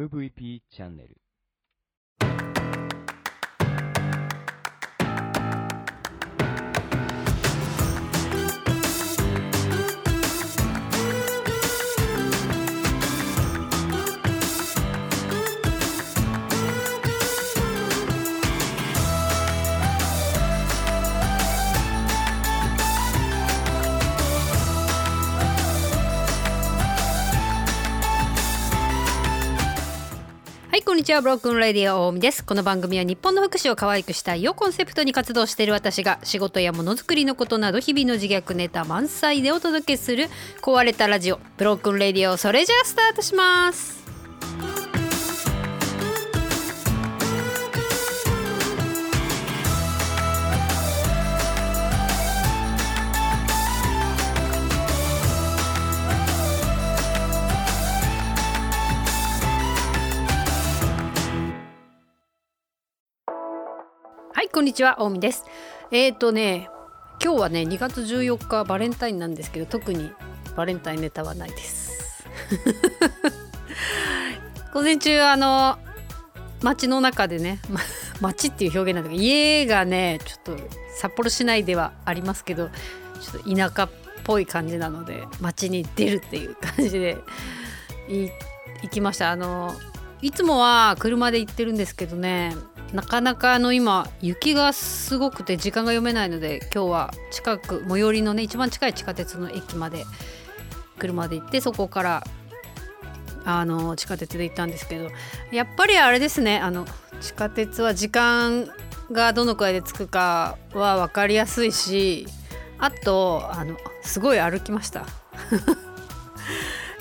MVP チャンネル。にちは。ブロックンレディオ大海です。この番組は日本の福祉を可愛くしたいをコンセプトに活動している私が仕事やものづくりのことなど日々の自虐ネタ満載でお届けする壊れたラジオ。ブロックンレディオそれじゃあスタートします。こんにちは大海です。えーとね今日はね2月14日バレンタインなんですけど特にバレンタインネタはないです。午前中あの街の中でねま街っていう表現なんだけど家がねちょっと札幌市内ではありますけどちょっと田舎っぽい感じなので街に出るっていう感じで行きました。あのいつもは車で行ってるんですけどねなかなかあの今雪がすごくて時間が読めないので今日は近く最寄りのね一番近い地下鉄の駅まで車で行ってそこからあの地下鉄で行ったんですけどやっぱりあれですねあの地下鉄は時間がどのくらいで着くかは分かりやすいしあとあのすごい歩きました。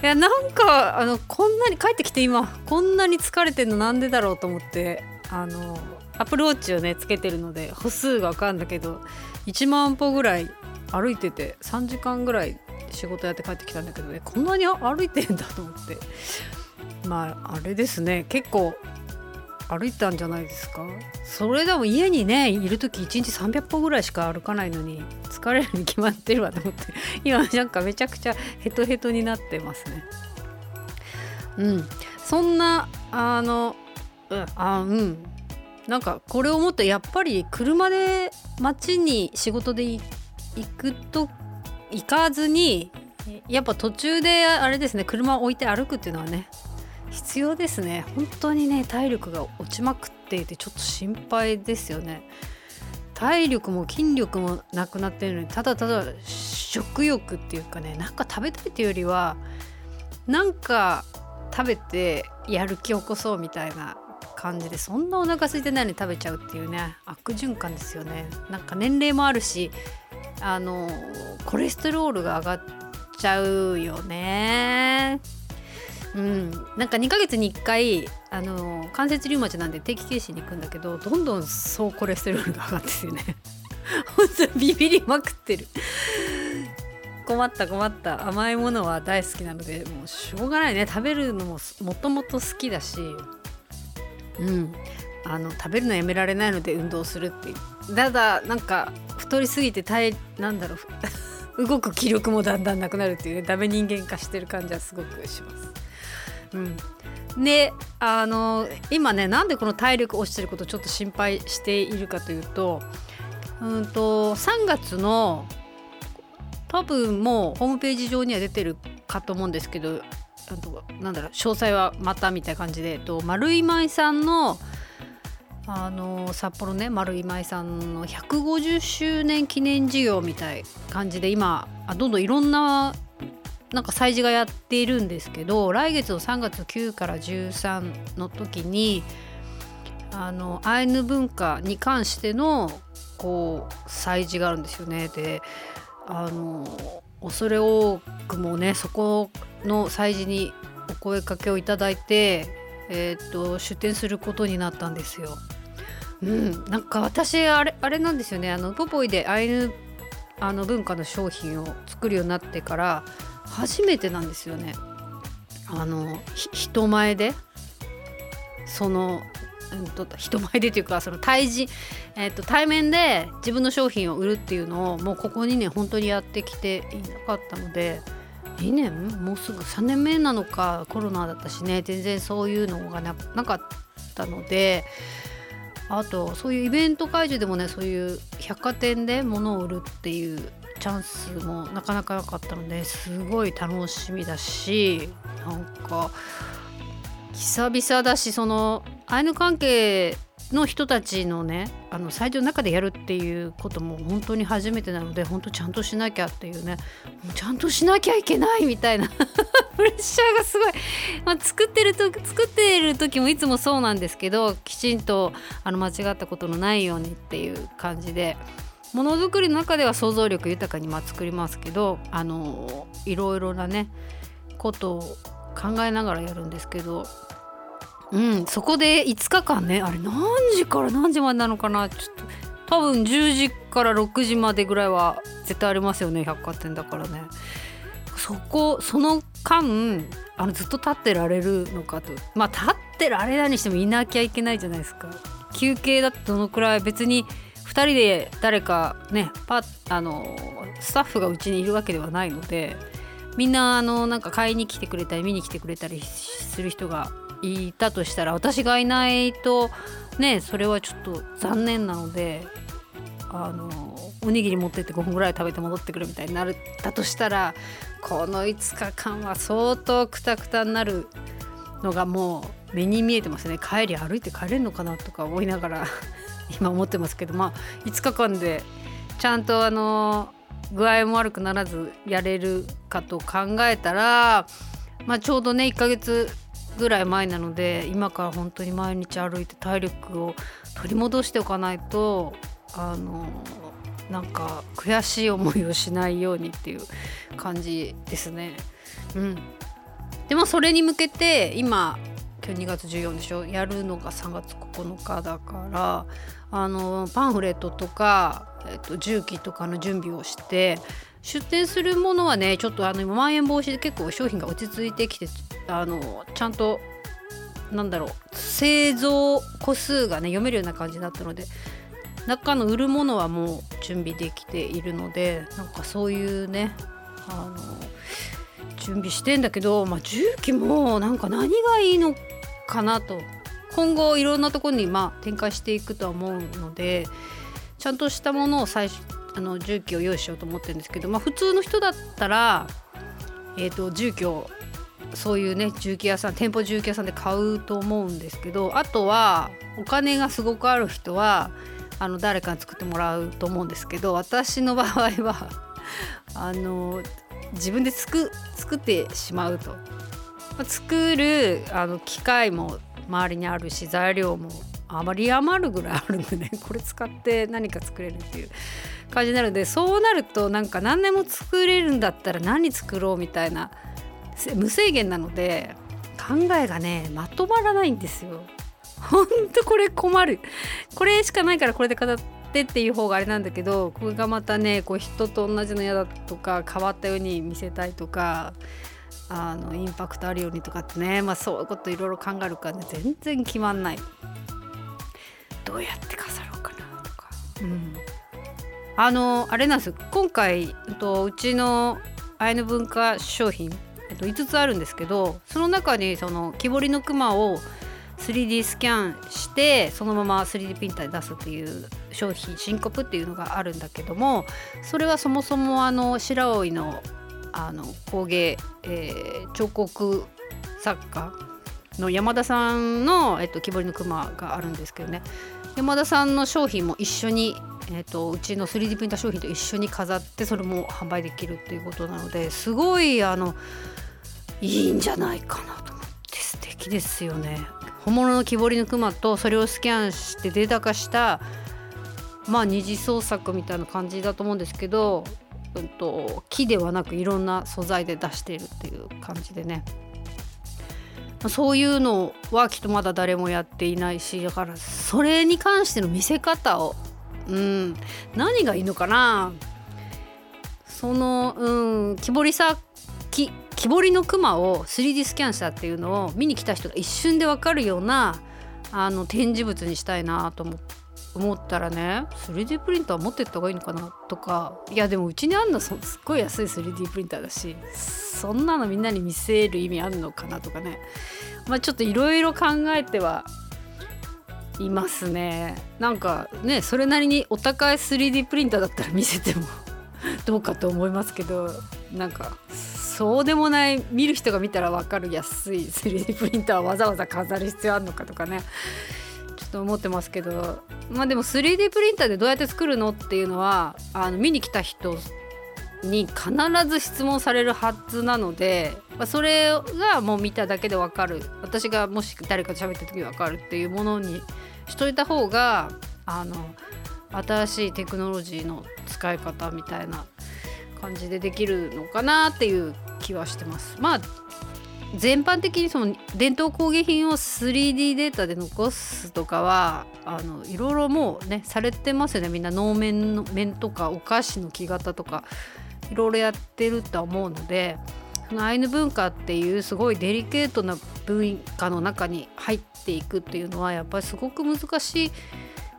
いやなんかあのこんなに帰ってきて今こんなに疲れてんのなんでだろうと思ってあのアプローチをねつけてるので歩数が分かるんだけど1万歩ぐらい歩いてて3時間ぐらい仕事やって帰ってきたんだけどねこんなに歩いてんだと思って。まああれですね。結構歩いたんじゃないですか。それでも家にねいる時1日300歩ぐらいしか歩かないのに疲れるに決まってるわと思って。今なんかめちゃくちゃヘトヘトになってますね。うん。そんなあのあうん。なんかこれを思ってやっぱり車で街に仕事で行くと行かずにやっぱ途中であれですね車を置いて歩くっていうのはね必要ですね。本当にね体力が落ちまくっていてちょっと心配ですよね。体力も筋力もなくなってるのにただただ食欲っていうかねなんか食べたいっていうよりはなんか食べてやる気起こそうみたいな感じでそんなお腹空いてないのに食べちゃうっていうね悪循環ですよね。なんか年齢もあるしあのコレステロールが上がっちゃうよね。うん、なんか2ヶ月に1回あの関節リウマチなんで定期検診に行くんだけどどんどん総コレステロールが上がってるよね。本当にビビりまくってる。困った困った。甘いものは大好きなのでもうしょうがないね。食べるのももともと好きだし。うん。あの食べるのやめられないので運動するっていう。ただなんか太りすぎて体なんだろう 動く気力もだんだんなくなるっていうね。ダメ人間化してる感じはすごくします。うん、であの今ねなんでこの体力落ちてることをちょっと心配しているかというと,、うんと3月の多分もうホームページ上には出てるかと思うんですけどあとなんだろう詳細はまたみたいな感じで、えっと、丸井舞さんのあの札幌ね丸井舞さんの150周年記念事業みたい感じで今どんどんいろんななんか催事がやっているんですけど来月の3月9から13の時にあのアイヌ文化に関してのこう催事があるんですよね。であの恐れ多くもねそこの催事にお声かけをいただいて、えー、と出展することになったんですよ。うん、なんか私あれあれなんですよねあのポポイでアイヌあの文化の商品を作るようになってから初めてなんですよね。あの人前でその、うんと、人前でというかその対峙、えーと、対面で自分の商品を売るっていうのをもうここ2年本当にやってきていなかったので2年もうすぐ3年目なのかコロナだったしね。全然そういうのがなかったのであとそういうイベント会場でもねそういう百貨店で物を売るっていうチャンスもなかなかなかったのですごい楽しみだしなんか久々だしそのアイヌ関係の人たちのねあのサイトの中でやるっていうことも本当に初めてなので本当ちゃんとしなきゃっていうねもうちゃんとしなきゃいけないみたいな プレッシャーがすごい、まあ、作ってると作ってる時もいつもそうなんですけどきちんとあの間違ったことのないようにっていう感じで。ものづくりの中では想像力豊かにま作りますけどあのいろいろなねことを考えながらやるんですけどうんそこで5日間ねあれ何時から何時までなのかな？ちょっと多分10時から6時までぐらいは絶対ありますよね百貨店だからね。そこその間あのずっと立ってられるのかと。まあ立ってられないにしてもいなきゃいけないじゃないですか。休憩だってどのくらい？別に2人で誰かねパあのスタッフがうちにいるわけではないのでみんなあのなんか買いに来てくれたり見に来てくれたりする人がいたとしたら私がいないとねそれはちょっと残念なのであのおにぎり持ってって5分ぐらい食べて戻ってくるみたいになったとしたらこの5日間は相当くたくたになるのがもう目に見えてますね。帰り歩いて帰れるのかなとか思いながら 今思ってますけどまあ5日間でちゃんとあの具合も悪くならずやれるかと考えたら、まあ、ちょうどね1ヶ月ぐらい前なので今から本当に毎日歩いて体力を取り戻しておかないとあのなんか悔しい思いをしないようにっていう感じですね。うん、でもそれに向けて今今日2月14でしょ？やるのが3月9日だからあのパンフレットとか、えっと、重機とかの準備をして出店するものはねちょっとあのまん延防止で結構商品が落ち着いてきてあのちゃんとなんだろう製造個数がね読めるような感じだったので中の売るものはもう準備できているのでなんかそういうねあの準備してんだけど、まあ、重機もなんか何がいいのかなと。今後いろんなところにまあ展開していくとは思うのでちゃんとしたものを最初あの重機を用意しようと思ってるんですけど、まあ、普通の人だったら、えーと、住居をそういうね重機屋さん店舗重機屋さんで買うと思うんですけどあとはお金がすごくある人はあの誰かに作ってもらうと思うんですけど私の場合は あの自分で作作ってしまうと。作るあの機械も周りにあるし材料もあまり余るぐらいあるんでね これ使って何か作れるっていう感じになるんでそうなるとなんか何でも作れるんだったら何作ろうみたいな無制限なので考えがねまとまらないんですよ。ほんとこれ困る。これしかないからこれで語ってっていう方があれなんだけどこれがまたねこう人と同じの嫌だとか変わったように見せたいとかあのインパクトあるようにとかってね、まあ、そういうこといろいろ考えるからね全然決まんない。どうやって飾ろうかなとか。うんあのあれなんです今回とうちのアイヌ文化商品、と、5つあるんですけどその中にその木彫りの熊を 3D スキャンしてそのまま 3D プリンターで出すっていう商品新コっていうのがあるんだけどもそれはそもそもあの白老のあの工芸、えー、彫刻作家の山田さんの、えっと、木彫りの熊があるんですけどね。山田さんの商品も一緒に、えっと、うちの 3D プリンター商品と一緒に飾ってそれも販売できるっていうことなのですごいあのいいんじゃないかなと思って素敵ですよね。本物の木彫りの熊とそれをスキャンしてデータ化したまあ二次創作みたいな感じだと思うんですけどうんと、木ではなくいろんな素材で出しているっていう感じでねそういうのはきっとまだ誰もやっていないしだからそれに関しての見せ方をうん何がいいのかなそのうん木彫りさ木彫りのクマを 3D スキャンしたっていうのを見に来た人が一瞬で分かるようなあの展示物にしたいなと思思ったらね 3D プリンター持ってった方がいいのかなとかいやでもうちにあんのすっごい安い 3D プリンターだしそんなのみんなに見せる意味あるのかなとかね。まあちょっといろいろ考えてはいますね。なんかねそれなりにお高い 3D プリンターだったら見せても どうかと思いますけどなんかそうでもない。見る人が見たら分かる安い 3D プリンターわざわざ飾る必要あるのかとかね。ちょっと思ってますけど。まあでも 3D プリンターでどうやって作るのっていうのはあの見に来た人に必ず質問されるはずなので、まあ、それがもう見ただけで分かる。私がもし誰かと喋った時に分かるっていうものにしといた方があの新しいテクノロジーの使い方みたいな感じでできるのかなっていう気はしてます。まあ全般的にその伝統工芸品を 3D データで残すとかはあのいろいろもうねされてますよねみんな能面の面とかお菓子の木型とかいろいろやってるとは思うのでそのアイヌ文化っていうすごいデリケートな文化の中に入っていくっていうのはやっぱりすごく難し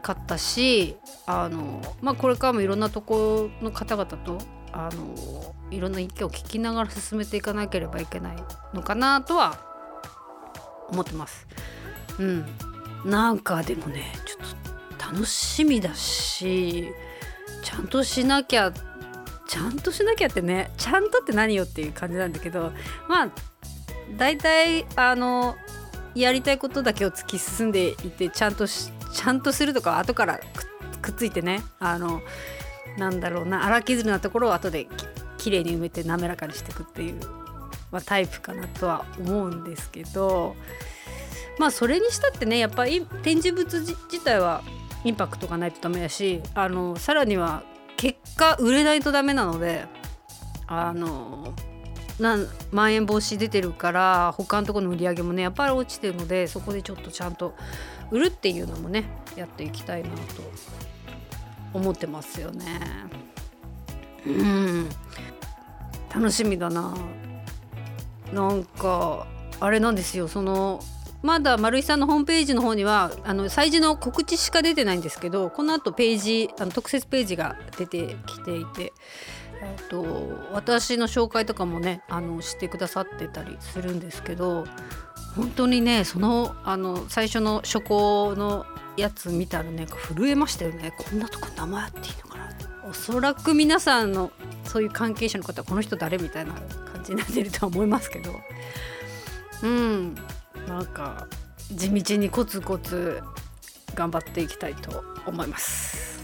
かったしあの、まあ、これからもいろんなところの方々とあのいろんな意見を聞きながら進めていかなければいけないのかなとは思ってます。うん、なんかでもねちょっと楽しみだしちゃんとしなきゃちゃんとしなきゃってね ちゃんとって何よっていう感じなんだけどまあ大体あのやりたいことだけを突き進んでいてちゃんとしちゃんとするとか後からくっついてねあのなんだろうな荒削りなところを後で綺麗に埋めて滑らかにしていくっていう、まあ、タイプかなとは思うんですけどまあそれにしたってねやっぱり展示物自体はインパクトがないとダメだしあのさらには結果売れないとダメなのであのなんまん延防止出てるから他のところの売り上げもねやっぱり落ちてるのでそこでちょっとちゃんと売るっていうのもねやっていきたいなと思ってますよね。うん楽しみだな。なんかあれなんですよそのまだ丸井さんのホームページの方にはあの催事の告知しか出てないんですけどこのあとページあの特設ページが出てきていて、えーと、私の紹介とかもねあのしてくださってたりするんですけど本当にねそのあの最初の初稿のやつ見たらね震えましたよね。こんなとこ名前あっていいのかな。おそらく皆さんのそういう関係者の方はこの人誰みたいな感じになってるとは思いますけど。うん。なんか地道にコツコツ頑張っていきたいと思います。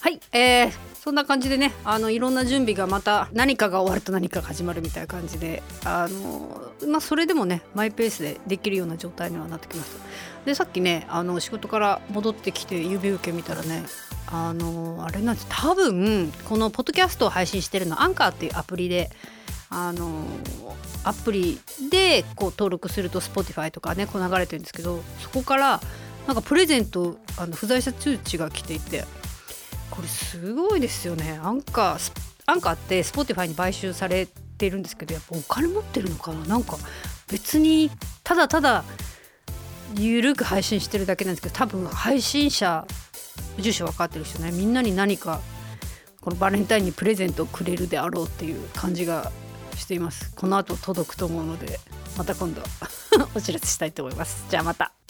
はい、えー、そんな感じでねあのいろんな準備がまた何かが終わると何かが始まるみたいな感じであの、まあ、それでもねマイペースでできるような状態にはなってきました。でさっきねあの仕事から戻ってきて指受け見たらねあのあれなんです。多分このポッドキャストを配信してるのアンカーっていうアプリであのアプリでこう登録すると Spotify とかねこう流れてるんですけどそこからなんかプレゼントあの不在者通知が来ていてこれすごいですよね。アンカーアンカーって Spotify に買収されてるんですけどやっぱお金持ってるのかな？なんか別にただただゆるく配信してるだけなんですけど多分配信者住所分かってる人ね。みんなに何かこのバレンタインにプレゼントをくれるであろうっていう感じがしています。この後届くと思うのでまた今度 お知らせしたいと思います。じゃあまた。